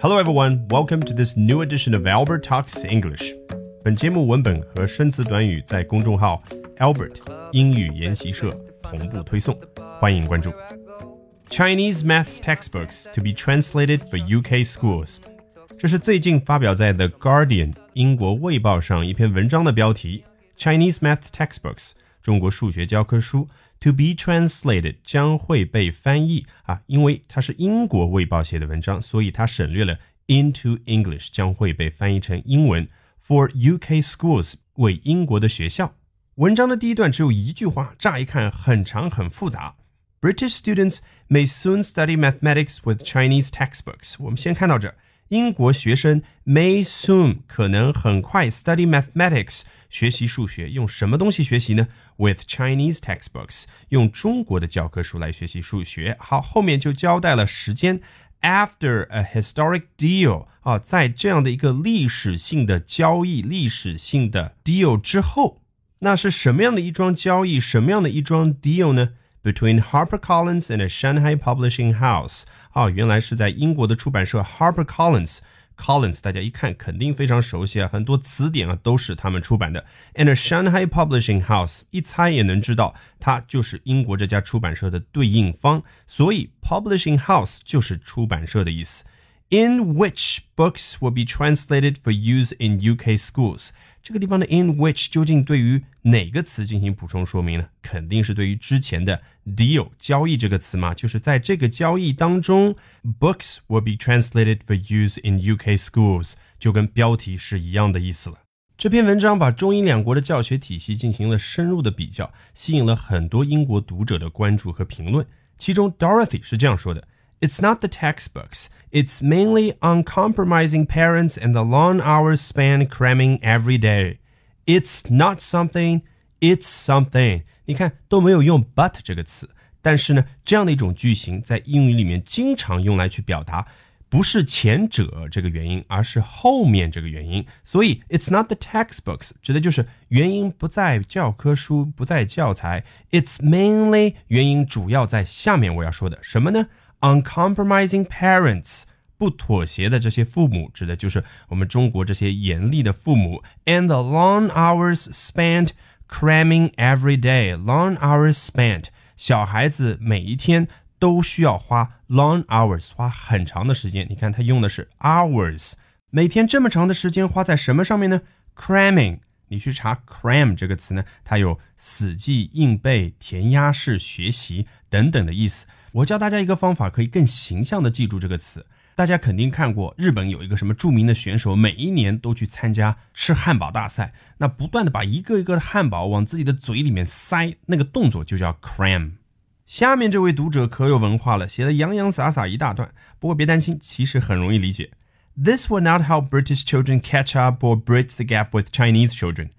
Hello everyone, welcome to this new edition of Albert Talks English. 本节目文本和生词短语在公众号 Albert 英语研习社同步推送，欢迎关注。Chinese maths textbooks to be translated for UK schools。这是最近发表在《The Guardian》英国卫报上一篇文章的标题。Chinese maths textbooks 中国数学教科书 to be translated 将会被翻译啊，因为它是英国卫报写的文章，所以它省略了 into English 将会被翻译成英文 for UK schools 为英国的学校。文章的第一段只有一句话，乍一看很长很复杂。British students may soon study mathematics with Chinese textbooks。我们先看到这，英国学生 may soon 可能很快 study mathematics 学习数学，用什么东西学习呢？With Chinese textbooks 用中国的教科书来学习数学。好，后面就交代了时间。After a historic deal 啊，在这样的一个历史性的交易、历史性的 deal 之后，那是什么样的一桩交易？什么样的一桩 deal 呢？between HarperCollins and a Shanghai publishing house 啊，原来是在英国的出版社 HarperCollins。Collins 大家一看肯定非常熟悉啊，很多词典啊都是他们出版的。And a Shanghai Publishing House 一猜也能知道，它就是英国这家出版社的对应方，所以 Publishing House 就是出版社的意思。In which books will be translated for use in UK schools？这个地方的 in which 究竟对于哪个词进行补充说明呢？肯定是对于之前的 deal 交易这个词嘛，就是在这个交易当中，books will be translated for use in UK schools，就跟标题是一样的意思了。这篇文章把中英两国的教学体系进行了深入的比较，吸引了很多英国读者的关注和评论。其中 Dorothy 是这样说的。It's not the textbooks. It's mainly uncompromising parents and the long hours spent cramming every day. It's not something, it's something. 你看都没有用 but 这个词，但是呢，这样的一种句型在英语里面经常用来去表达，不是前者这个原因，而是后面这个原因。所以 it's not the textbooks 指的就是原因不在教科书，不在教材。It's mainly 原因主要在下面我要说的什么呢 ？uncompromising parents，不妥协的这些父母，指的就是我们中国这些严厉的父母。And the long hours spent cramming every day. Long hours spent，小孩子每一天都需要花 long hours，花很长的时间。你看他用的是 hours，每天这么长的时间花在什么上面呢？Cramming。你去查 cram 这个词呢，它有死记硬背、填鸭式学习等等的意思。我教大家一个方法，可以更形象的记住这个词。大家肯定看过日本有一个什么著名的选手，每一年都去参加吃汉堡大赛，那不断的把一个一个的汉堡往自己的嘴里面塞，那个动作就叫 cram。下面这位读者可有文化了，写的洋洋洒洒一大段。不过别担心，其实很容易理解。This will not help British children catch up or bridge the gap with Chinese children.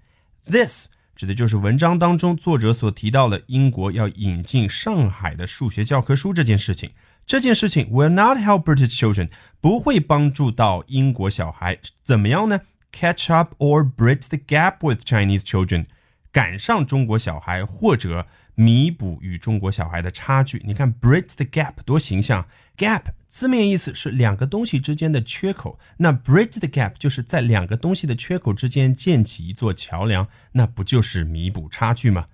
This 指的就是文章当中作者所提到的英国要引进上海的数学教科书这件事情。这件事情 will not help British children，不会帮助到英国小孩怎么样呢？Catch up or bridge the gap with Chinese children，赶上中国小孩或者弥补与中国小孩的差距。你看 bridge the gap 多形象，gap 字面意思是两个东西之间的缺口，那 bridge the gap 就是在两个东西的缺口之间建起一座桥梁，那不就是弥补差距吗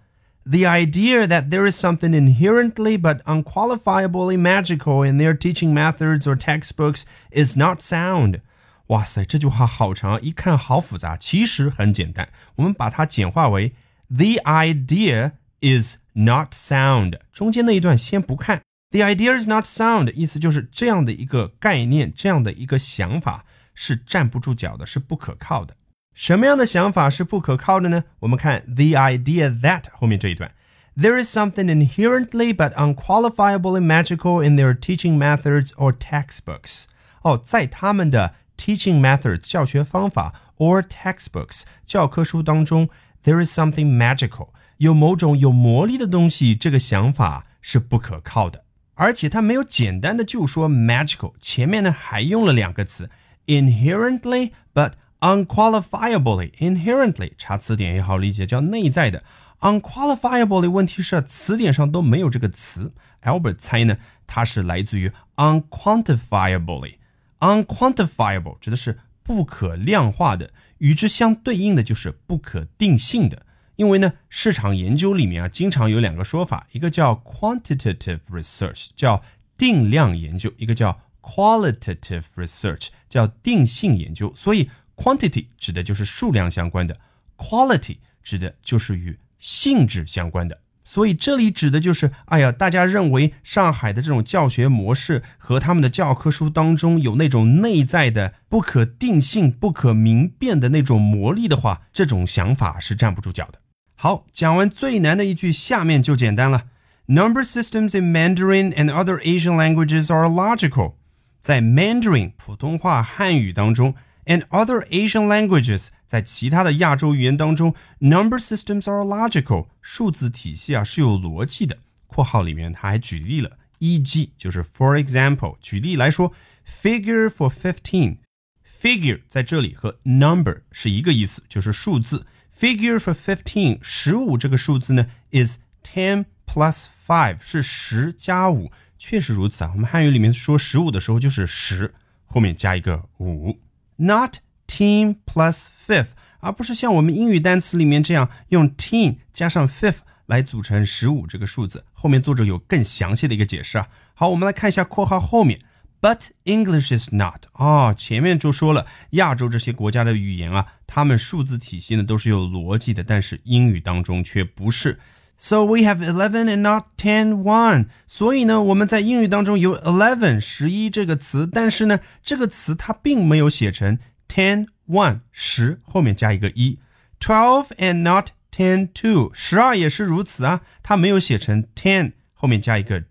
？The idea that there is something inherently but unqualifiably magical in their teaching methods or textbooks is not sound。哇塞，这句话好长，一看好复杂，其实很简单。我们把它简化为 The idea is not sound，中间那一段先不看。The idea is not sound，意思就是这样的一个概念，这样的一个想法是站不住脚的，是不可靠的。什么样的想法是不可靠的呢？我们看 the idea that 后面这一段，There is something inherently but unqualifiably magical in their teaching methods or textbooks。哦，在他们的 teaching methods 教学方法 or textbooks 教科书当中，there is something magical。有某种有魔力的东西，这个想法是不可靠的。 而且它没有简单的就说 magical，前面呢还用了两个词 inherently but unqualifiably。inherently 查词典也好理解，叫内在的。unqualifiably 问题是词典上都没有这个词。Albert 猜呢，它是来自于 unquantifiably。unquantifiable 指的是不可量化的，与之相对应的就是不可定性的。因为呢，市场研究里面啊，经常有两个说法，一个叫 quantitative research，叫定量研究；一个叫 qualitative research，叫定性研究。所以 quantity 指的就是数量相关的，quality 指的就是与性质相关的。所以这里指的就是，哎呀，大家认为上海的这种教学模式和他们的教科书当中有那种内在的不可定性、不可明辨的那种魔力的话，这种想法是站不住脚的。好，讲完最难的一句，下面就简单了。Number systems in Mandarin and other Asian languages are logical。在 Mandarin 普通话汉语当中，and other Asian languages。在其他的亚洲语言当中，number systems are logical，数字体系啊是有逻辑的。括号里面他还举例了，e.g. 就是 for example，举例来说，figure for fifteen，figure 在这里和 number 是一个意思，就是数字。Figure for fifteen，十五这个数字呢 is ten plus five，是十加五，确实如此啊。我们汉语里面说十五的时候就是十，后面加一个五，not。ten plus fifth，而不是像我们英语单词里面这样用 teen 加上 fifth 来组成十五这个数字。后面作者有更详细的一个解释啊。好，我们来看一下括号后面，But English is not 啊，前面就说了，亚洲这些国家的语言啊，他们数字体系呢都是有逻辑的，但是英语当中却不是。So we have eleven and not ten one。所以呢，我们在英语当中有 eleven 十一这个词，但是呢，这个词它并没有写成。ten one 十后面加一个一，twelve and not ten two 十二也是如此啊，它没有写成 ten 后面加一个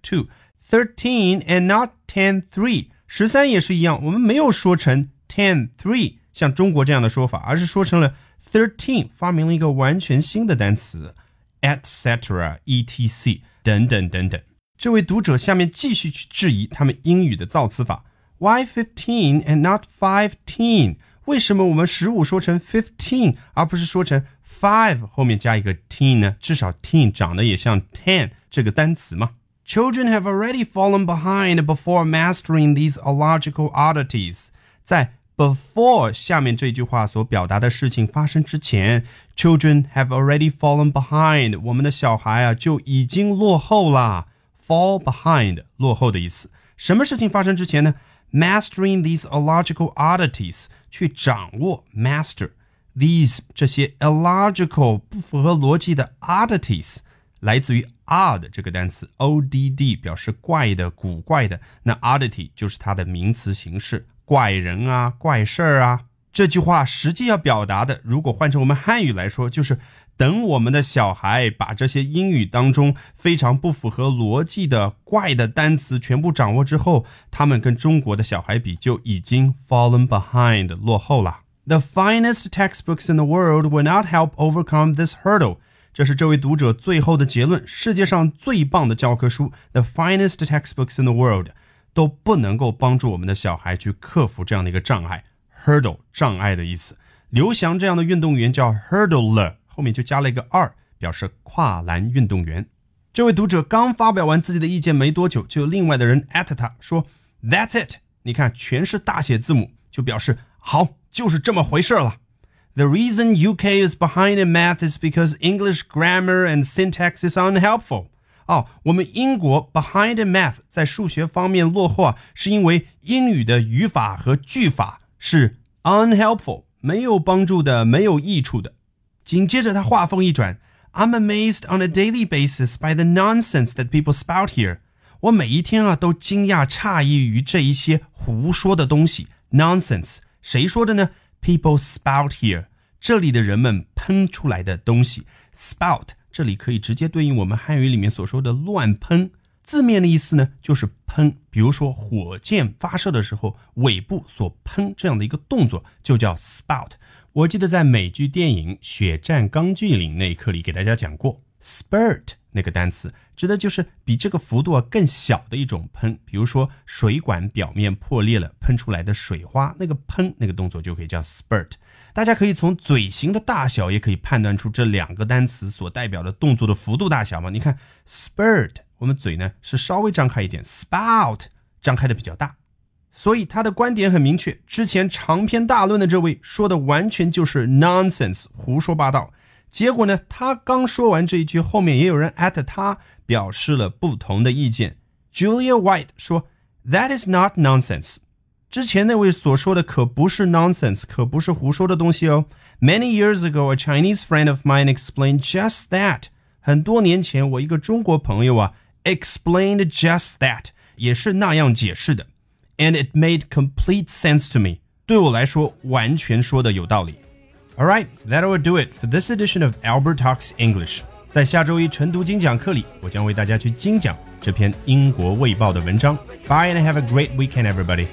Thirteen and not ten three 十三也是一样，我们没有说成 ten three 像中国这样的说法，而是说成了 thirteen，发明了一个完全新的单词，etc etc 等等等等。这位读者下面继续去质疑他们英语的造词法，why fifteen and not fifteen？为什么我们十五说成 fifteen 而不是说成 five 后面加一个 teen 呢？至少 teen 长得也像 ten 这个单词嘛。Children have already fallen behind before mastering these illogical oddities。在 before 下面这句话所表达的事情发生之前，children have already fallen behind。我们的小孩啊就已经落后啦。Fall behind 落后的意思。什么事情发生之前呢？Mastering these illogical oddities。去掌握 master these 这些 illogical 不符合逻辑的 oddities， 来自于 odd 这个单词 o d d 表示怪的、古怪的，那 oddity 就是它的名词形式，怪人啊、怪事儿啊。这句话实际要表达的，如果换成我们汉语来说，就是等我们的小孩把这些英语当中非常不符合逻辑的怪的单词全部掌握之后，他们跟中国的小孩比就已经 fallen behind 落后了。The finest textbooks in the world will not help overcome this hurdle。这是这位读者最后的结论。世界上最棒的教科书，the finest textbooks in the world，都不能够帮助我们的小孩去克服这样的一个障碍。hurdle 障碍的意思。刘翔这样的运动员叫 hurdler，后面就加了一个二，表示跨栏运动员。这位读者刚发表完自己的意见没多久，就有另外的人艾特他说：“That's it。”你看，全是大写字母，就表示好，就是这么回事了。The reason UK is behind in math is because English grammar and syntax is unhelpful. 哦，我们英国 behind in math 在数学方面落后啊，是因为英语的语法和句法。是 unhelpful，没有帮助的，没有益处的。紧接着他话锋一转，I'm amazed on a daily basis by the nonsense that people spout here。我每一天啊都惊讶诧异于这一些胡说的东西。nonsense，谁说的呢？People spout here， 这里的人们喷出来的东西。spout 这里可以直接对应我们汉语里面所说的乱喷。字面的意思呢，就是喷。比如说，火箭发射的时候，尾部所喷这样的一个动作，就叫 spout。我记得在美剧电影《血战钢锯岭》那一课里给大家讲过，spurt 那个单词，指的就是比这个幅度啊更小的一种喷。比如说，水管表面破裂了，喷出来的水花，那个喷那个动作就可以叫 spurt。大家可以从嘴型的大小，也可以判断出这两个单词所代表的动作的幅度大小嘛？你看，spurt。我们嘴呢是稍微张开一点，spout 张开的比较大所以他的观点很明确。之前长篇大论的这位说的完全就是 nonsense，胡说八道。结果呢，他刚说完这一句，后面也有人 at 他表示了不同的意见。Julia White 说：“That is not nonsense。”之前那位所说的可不是 nonsense，可不是胡说的东西哦。Many years ago, a Chinese friend of mine explained just that. 很多年前，我一个中国朋友啊，explained just that，也是那样解释的。And it made complete sense to me. 对我来说，完全说的有道理。All right, that will do it for this edition of Albert Talks English. 在下周一晨读精讲课里，我将为大家去精讲这篇英国卫报的文章。Bye and have a great weekend, everybody.